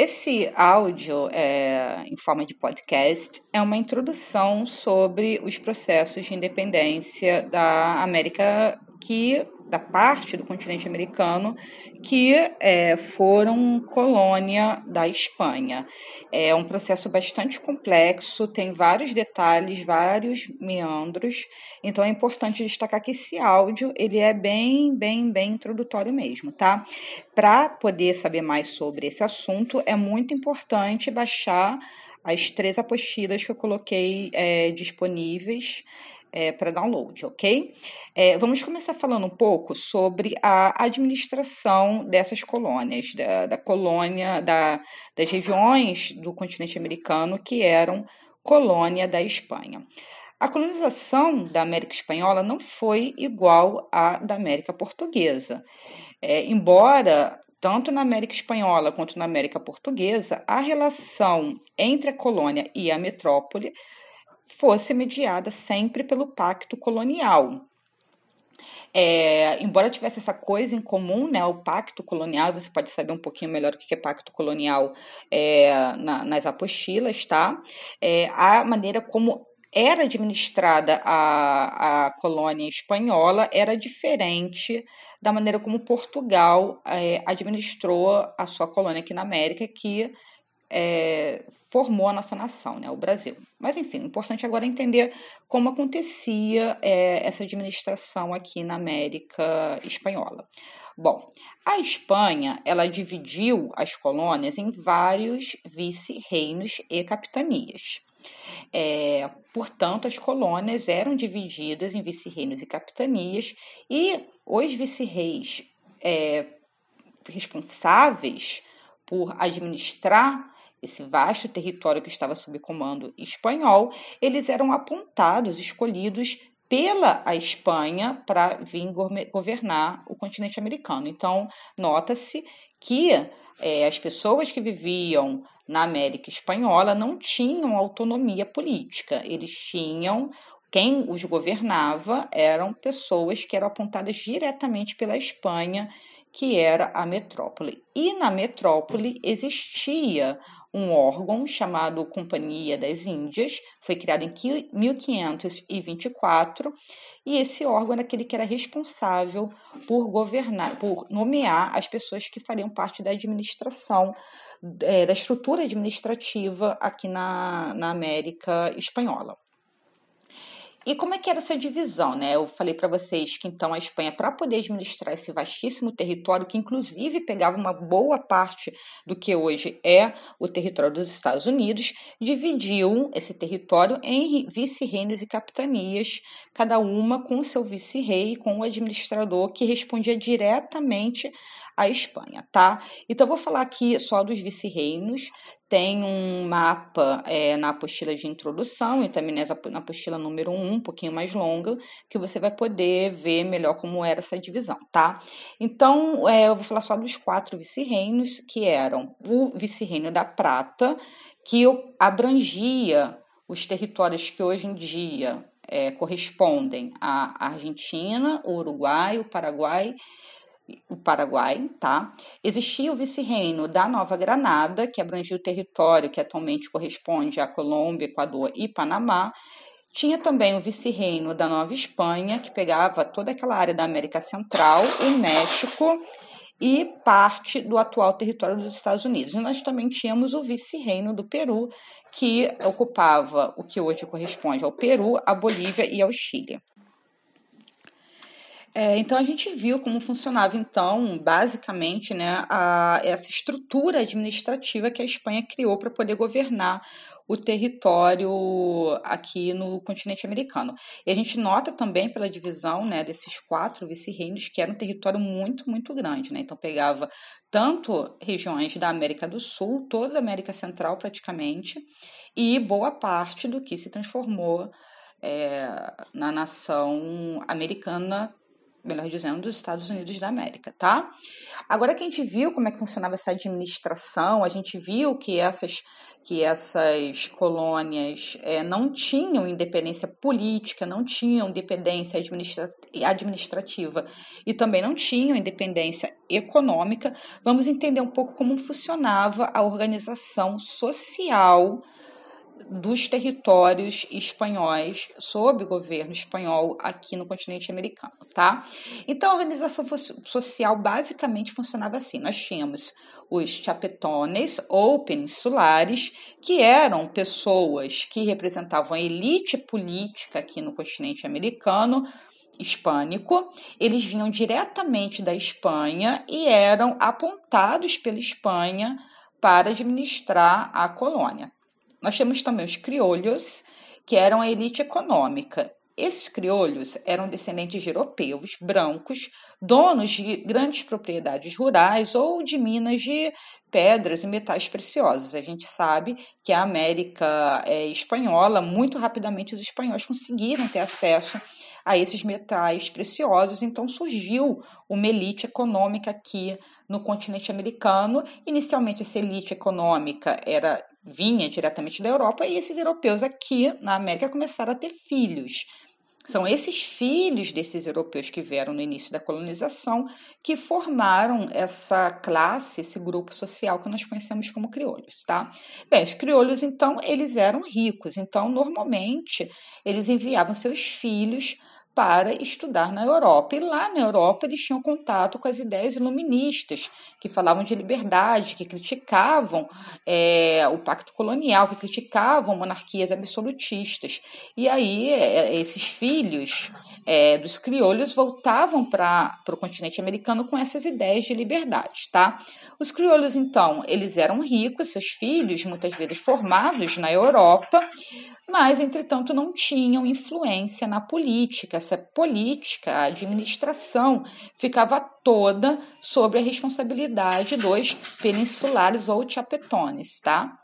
Esse áudio, é, em forma de podcast, é uma introdução sobre os processos de independência da América que da parte do continente americano que é, foram colônia da Espanha. É um processo bastante complexo, tem vários detalhes, vários meandros, então é importante destacar que esse áudio ele é bem, bem, bem introdutório mesmo, tá? Para poder saber mais sobre esse assunto, é muito importante baixar as três apostilas que eu coloquei é, disponíveis é, para download, ok? É, vamos começar falando um pouco sobre a administração dessas colônias, da, da colônia, da, das regiões do continente americano que eram colônia da Espanha. A colonização da América Espanhola não foi igual à da América Portuguesa. É, embora tanto na América Espanhola quanto na América Portuguesa, a relação entre a colônia e a metrópole fosse mediada sempre pelo pacto colonial. É, embora tivesse essa coisa em comum, né, o pacto colonial, você pode saber um pouquinho melhor o que é pacto colonial é, na, nas apostilas, tá? É, a maneira como era administrada a, a colônia espanhola era diferente da maneira como Portugal é, administrou a sua colônia aqui na América, que é, formou a nossa nação, né, o Brasil. Mas, enfim, o importante agora é entender como acontecia é, essa administração aqui na América Espanhola. Bom, a Espanha ela dividiu as colônias em vários vice-reinos e capitanias. É, portanto, as colônias eram divididas em vice-reinos e capitanias, e os vice-reis é, responsáveis por administrar esse vasto território que estava sob comando espanhol, eles eram apontados, escolhidos pela a Espanha para vir governar o continente americano. Então, nota-se que é, as pessoas que viviam na América Espanhola não tinham autonomia política, eles tinham. Quem os governava eram pessoas que eram apontadas diretamente pela Espanha, que era a metrópole. E na metrópole existia um órgão chamado Companhia das Índias, foi criado em 1524, e esse órgão era aquele que era responsável por governar, por nomear as pessoas que fariam parte da administração, é, da estrutura administrativa aqui na, na América Espanhola. E como é que era essa divisão, né? Eu falei para vocês que então a Espanha, para poder administrar esse vastíssimo território, que inclusive pegava uma boa parte do que hoje é o território dos Estados Unidos, dividiu esse território em vice-reinos e capitanias, cada uma com seu vice-rei, com o administrador que respondia diretamente à Espanha, tá? Então, vou falar aqui só dos vice-reinos. Tem um mapa é, na apostila de introdução e também na apostila número 1, um pouquinho mais longa, que você vai poder ver melhor como era essa divisão, tá? Então, é, eu vou falar só dos quatro vice-reinos, que eram o vice-reino da Prata, que abrangia os territórios que hoje em dia é, correspondem à Argentina, o Uruguai, o Paraguai o Paraguai, tá? Existia o vice-reino da Nova Granada, que abrangia o território que atualmente corresponde à Colômbia, Equador e Panamá. Tinha também o vice-reino da Nova Espanha, que pegava toda aquela área da América Central, o México e parte do atual território dos Estados Unidos. E nós também tínhamos o vice-reino do Peru, que ocupava o que hoje corresponde ao Peru, à Bolívia e ao Chile. É, então a gente viu como funcionava então basicamente né, a, essa estrutura administrativa que a Espanha criou para poder governar o território aqui no continente americano. E a gente nota também pela divisão né, desses quatro vice-reinos que era um território muito, muito grande. Né? Então pegava tanto regiões da América do Sul, toda a América Central praticamente, e boa parte do que se transformou é, na nação americana melhor dizendo, dos Estados Unidos da América, tá? Agora que a gente viu como é que funcionava essa administração, a gente viu que essas, que essas colônias é, não tinham independência política, não tinham independência administra administrativa e também não tinham independência econômica, vamos entender um pouco como funcionava a organização social dos territórios espanhóis sob governo espanhol aqui no continente americano, tá? Então a organização social basicamente funcionava assim: nós tínhamos os chapetones ou peninsulares, que eram pessoas que representavam a elite política aqui no continente americano, hispânico, eles vinham diretamente da Espanha e eram apontados pela Espanha para administrar a colônia. Nós temos também os criolhos, que eram a elite econômica. Esses criolhos eram descendentes de europeus brancos, donos de grandes propriedades rurais ou de minas de pedras e metais preciosos. A gente sabe que a América é, espanhola, muito rapidamente os espanhóis conseguiram ter acesso a esses metais preciosos, então surgiu uma elite econômica aqui no continente americano. Inicialmente, essa elite econômica era vinha diretamente da Europa e esses europeus aqui na América começaram a ter filhos. São esses filhos desses europeus que vieram no início da colonização que formaram essa classe, esse grupo social que nós conhecemos como crioulos, tá? Bem, os crioulos, então, eles eram ricos, então, normalmente, eles enviavam seus filhos para estudar na Europa. E lá na Europa eles tinham contato com as ideias iluministas, que falavam de liberdade, que criticavam é, o pacto colonial, que criticavam monarquias absolutistas. E aí é, esses filhos é, dos crioulos voltavam para o continente americano com essas ideias de liberdade, tá? Os crioulos, então, eles eram ricos, seus filhos, muitas vezes formados na Europa, mas, entretanto, não tinham influência na política. Essa política, a administração, ficava toda sobre a responsabilidade dos peninsulares ou chapetones, tá?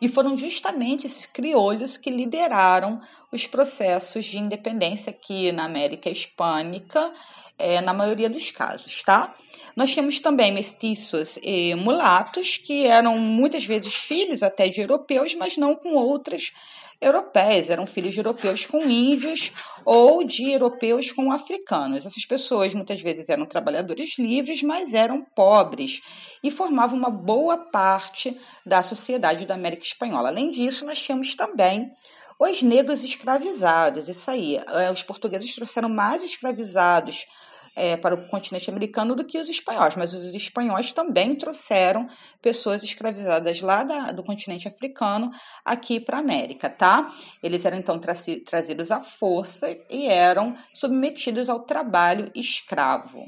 E foram justamente esses criolhos que lideraram os processos de independência aqui na América Hispânica, é, na maioria dos casos, tá? Nós tínhamos também mestiços e mulatos, que eram muitas vezes filhos até de europeus, mas não com outras europeias, eram filhos de europeus com índios ou de europeus com africanos. Essas pessoas muitas vezes eram trabalhadores livres, mas eram pobres e formavam uma boa parte da sociedade da América Espanhola. Além disso, nós tínhamos também os negros escravizados. Isso aí, eh, os portugueses trouxeram mais escravizados é, para o continente americano do que os espanhóis, mas os espanhóis também trouxeram pessoas escravizadas lá da, do continente africano aqui para a América, tá? Eles eram então tra trazidos à força e eram submetidos ao trabalho escravo,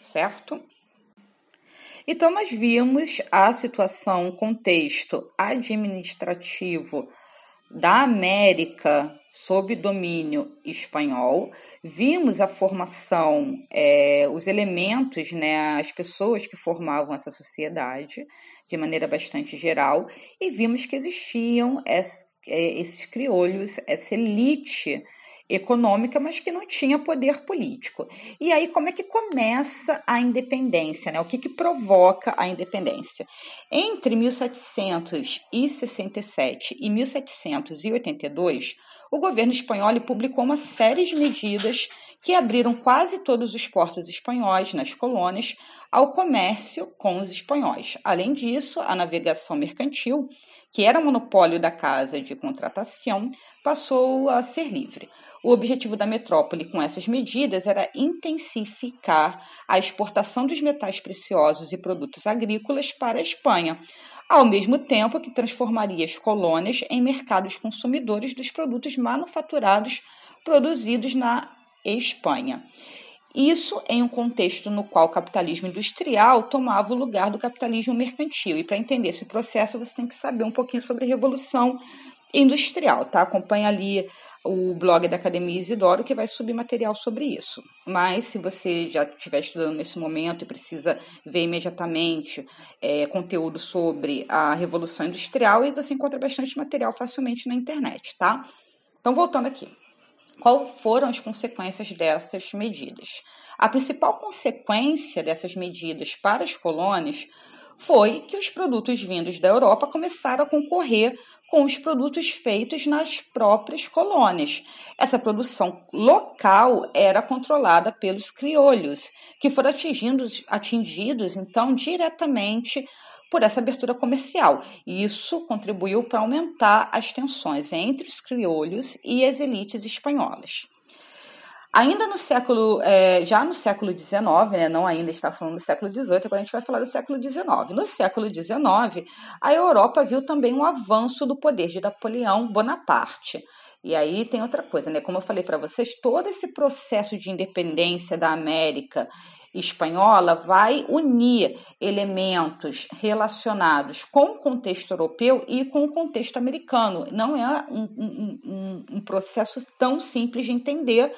certo? Então, nós vimos a situação, o contexto administrativo da América sob domínio espanhol, vimos a formação, é, os elementos, né, as pessoas que formavam essa sociedade de maneira bastante geral, e vimos que existiam é, esses criolhos, essa elite econômica, mas que não tinha poder político. E aí, como é que começa a independência? Né? O que, que provoca a independência? Entre 1767 e 1782, o governo espanhol publicou uma série de medidas que abriram quase todos os portos espanhóis nas colônias ao comércio com os espanhóis. Além disso, a navegação mercantil, que era monopólio da Casa de Contratação, passou a ser livre. O objetivo da metrópole com essas medidas era intensificar a exportação dos metais preciosos e produtos agrícolas para a Espanha, ao mesmo tempo que transformaria as colônias em mercados consumidores dos produtos manufaturados produzidos na Espanha. Isso em um contexto no qual o capitalismo industrial tomava o lugar do capitalismo mercantil. E para entender esse processo, você tem que saber um pouquinho sobre a Revolução Industrial, tá? Acompanha ali o blog da Academia Isidoro, que vai subir material sobre isso. Mas se você já estiver estudando nesse momento e precisa ver imediatamente é, conteúdo sobre a Revolução Industrial, e você encontra bastante material facilmente na internet, tá? Então, voltando aqui. Qual foram as consequências dessas medidas? A principal consequência dessas medidas para as colônias foi que os produtos vindos da Europa começaram a concorrer com os produtos feitos nas próprias colônias. Essa produção local era controlada pelos criolhos, que foram atingidos, atingidos então diretamente por essa abertura comercial. E isso contribuiu para aumentar as tensões entre os criolhos e as elites espanholas. Ainda no século, é, já no século XIX, né, não ainda está falando do século XVIII, agora a gente vai falar do século XIX. No século XIX, a Europa viu também um avanço do poder de Napoleão Bonaparte. E aí tem outra coisa, né? Como eu falei para vocês, todo esse processo de independência da América espanhola vai unir elementos relacionados com o contexto europeu e com o contexto americano. Não é um, um, um, processo tão simples de entender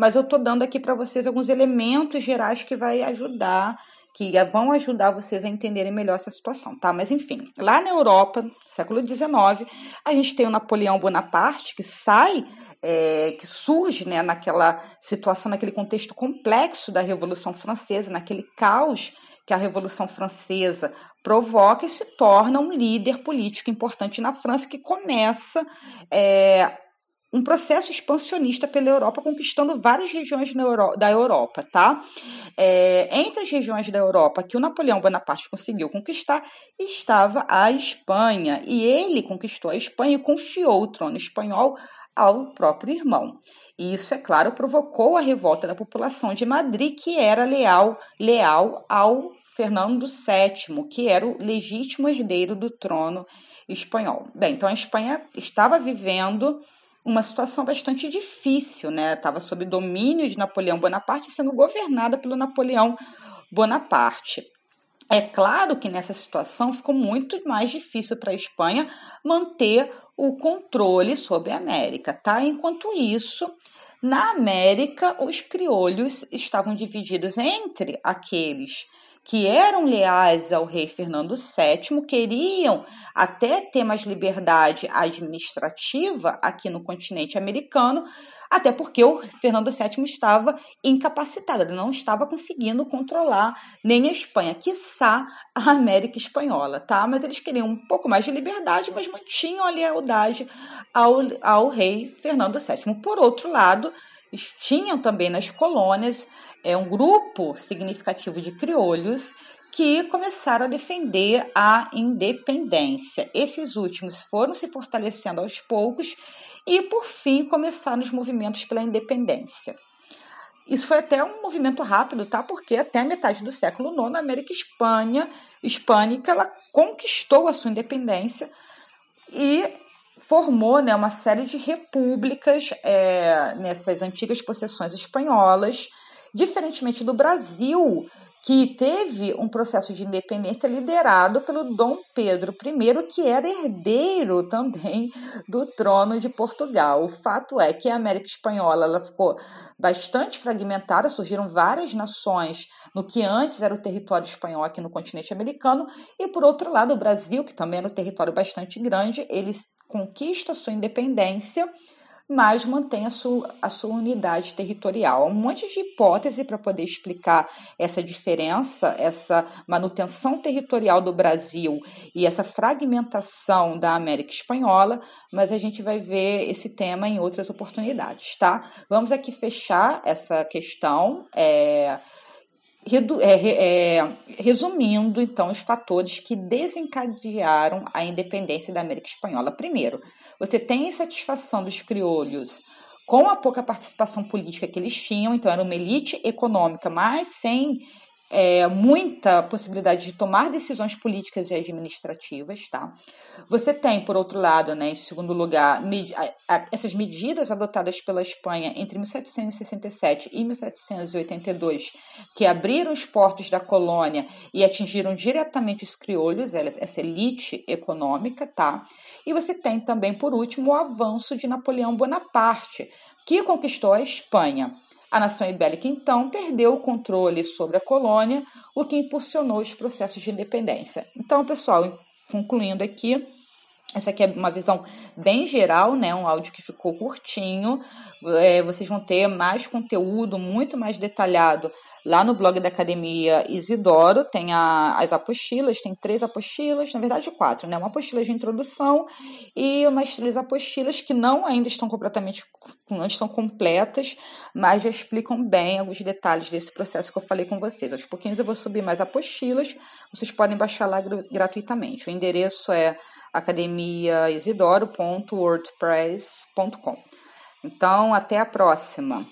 mas eu estou dando aqui para vocês alguns elementos gerais que vai ajudar, que vão ajudar vocês a entenderem melhor essa situação, tá? Mas enfim, lá na Europa, século XIX, a gente tem o Napoleão Bonaparte que sai, é, que surge, né, naquela situação, naquele contexto complexo da Revolução Francesa, naquele caos que a Revolução Francesa provoca e se torna um líder político importante na França que começa é, um processo expansionista pela Europa, conquistando várias regiões da Europa, tá? É, entre as regiões da Europa que o Napoleão Bonaparte conseguiu conquistar, estava a Espanha, e ele conquistou a Espanha e confiou o trono espanhol ao próprio irmão. E isso, é claro, provocou a revolta da população de Madrid, que era leal, leal ao Fernando VII, que era o legítimo herdeiro do trono espanhol. Bem, então a Espanha estava vivendo uma situação bastante difícil, né? Estava sob domínio de Napoleão Bonaparte, sendo governada pelo Napoleão Bonaparte. É claro que nessa situação ficou muito mais difícil para a Espanha manter o controle sobre a América, tá? Enquanto isso, na América, os criolhos estavam divididos entre aqueles que eram leais ao rei Fernando VII, queriam até ter mais liberdade administrativa aqui no continente americano, até porque o Fernando VII estava incapacitado, ele não estava conseguindo controlar nem a Espanha, quiçá a América Espanhola, tá? Mas eles queriam um pouco mais de liberdade, mas mantinham a lealdade ao, ao rei Fernando VII. Por outro lado, tinham também nas colônias é, um grupo significativo de criolhos que começaram a defender a independência. Esses últimos foram se fortalecendo aos poucos e, por fim, começaram os movimentos pela independência. Isso foi até um movimento rápido, tá? Porque até a metade do século IX, a América Espanha, hispânica ela conquistou a sua independência e formou né, uma série de repúblicas é, nessas antigas possessões espanholas, diferentemente do Brasil, que teve um processo de independência liderado pelo Dom Pedro I, que era herdeiro também do trono de Portugal. O fato é que a América Espanhola ela ficou bastante fragmentada, surgiram várias nações no que antes era o território espanhol aqui no continente americano, e por outro lado, o Brasil, que também era um território bastante grande, ele conquista sua independência, mas mantém a sua, a sua unidade territorial. Um monte de hipótese para poder explicar essa diferença, essa manutenção territorial do Brasil e essa fragmentação da América Espanhola, mas a gente vai ver esse tema em outras oportunidades, tá? Vamos aqui fechar essa questão. É, resumindo, então, os fatores que desencadearam a independência da América Espanhola. Primeiro, você tem a insatisfação dos criolhos com a pouca participação política que eles tinham, então era uma elite econômica, mas sem é, muita possibilidade de tomar decisões políticas e administrativas, tá? Você tem, por outro lado, né, em segundo lugar, med essas medidas adotadas pela Espanha entre 1767 e 1782, que abriram os portos da colônia e atingiram diretamente os criolhos, essa elite econômica, tá? E você tem também, por último, o avanço de Napoleão Bonaparte, que conquistou a Espanha. A nação ibérica, então, perdeu o controle sobre a colônia, o que impulsionou os processos de independência. Então, pessoal, concluindo aqui, Essa aqui é uma visão bem geral, né? Um áudio que ficou curtinho. É, vocês vão ter mais conteúdo, muito mais detalhado lá no blog da Academia Isidoro. Tem a, as apostilas, tem três apostilas, na verdade quatro, né? Uma apostila de introdução e umas três apostilas que não ainda estão completamente, não estão completas, mas já explicam bem alguns detalhes desse processo que eu falei com vocês. Aos pouquinhos eu vou subir mais apostilas, vocês podem baixar lá gratuitamente. O endereço é academiaisidoro.wordpress.com. Então, até a próxima!